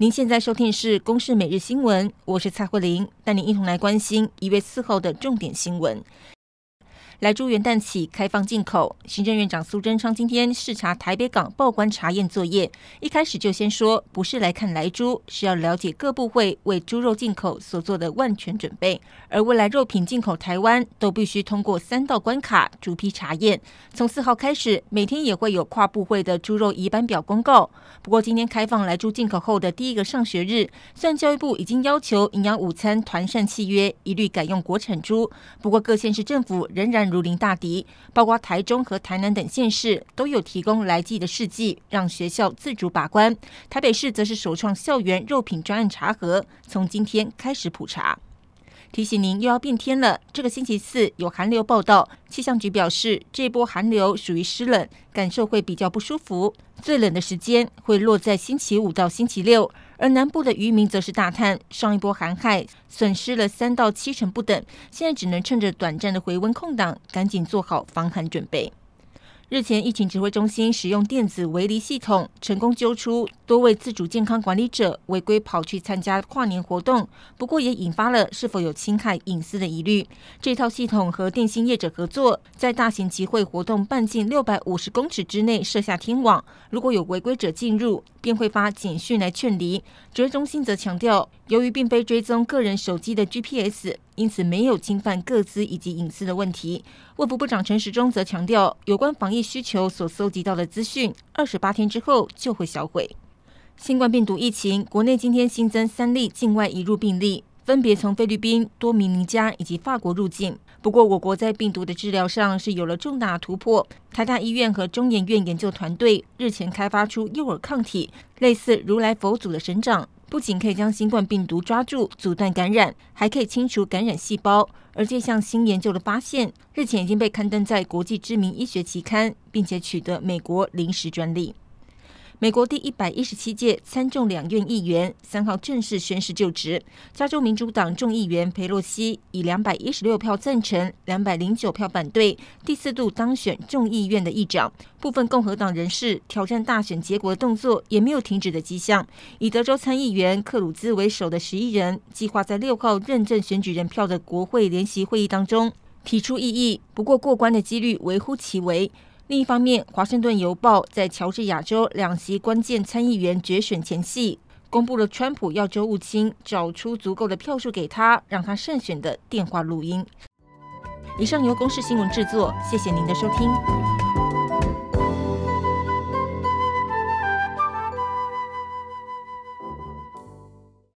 您现在收听是《公视每日新闻》，我是蔡慧玲，带您一同来关心一位四号的重点新闻。莱猪元旦起开放进口，行政院长苏贞昌今天视察台北港报关查验作业，一开始就先说，不是来看莱猪，是要了解各部会为猪肉进口所做的万全准备。而未来肉品进口台湾都必须通过三道关卡逐批查验。从四号开始，每天也会有跨部会的猪肉移班表公告。不过今天开放莱猪进口后的第一个上学日，虽然教育部已经要求营养午餐团膳契约一律改用国产猪，不过各县市政府仍然如临大敌，包括台中和台南等县市都有提供来剂的试剂，让学校自主把关。台北市则是首创校园肉品专案查核，从今天开始普查。提醒您又要变天了，这个星期四有寒流报道，气象局表示这波寒流属于湿冷，感受会比较不舒服。最冷的时间会落在星期五到星期六。而南部的渔民则是大叹，上一波寒害损失了三到七成不等，现在只能趁着短暂的回温空档，赶紧做好防寒准备。日前，疫情指挥中心使用电子围篱系统，成功揪出多位自主健康管理者违规跑去参加跨年活动，不过也引发了是否有侵害隐私的疑虑。这套系统和电信业者合作，在大型集会活动半径六百五十公尺之内设下天网，如果有违规者进入，便会发简讯来劝离。指挥中心则强调，由于并非追踪个人手机的 GPS。因此没有侵犯各资以及隐私的问题。卫福部长陈时中则强调，有关防疫需求所搜集到的资讯，二十八天之后就会销毁。新冠病毒疫情，国内今天新增三例境外移入病例，分别从菲律宾、多米尼加以及法国入境。不过，我国在病毒的治疗上是有了重大突破。台大医院和中研院研究团队日前开发出诱饵抗体，类似如来佛祖的神掌。不仅可以将新冠病毒抓住、阻断感染，还可以清除感染细胞。而这项新研究的发现，日前已经被刊登在国际知名医学期刊，并且取得美国临时专利。美国第一百一十七届参众两院议员三号正式宣誓就职。加州民主党众议员裴洛西以两百一十六票赞成、两百零九票反对，第四度当选众议院的议长。部分共和党人士挑战大选结果的动作也没有停止的迹象。以德州参议员克鲁兹为首的十一人，计划在六号认证选举人票的国会联席会议当中提出异议，不过过关的几率微乎其微。另一方面，《华盛顿邮报》在乔治亚州两席关键参议员决选前夕，公布了川普要州务卿找出足够的票数给他，让他胜选的电话录音。以上由公视新闻制作，谢谢您的收听。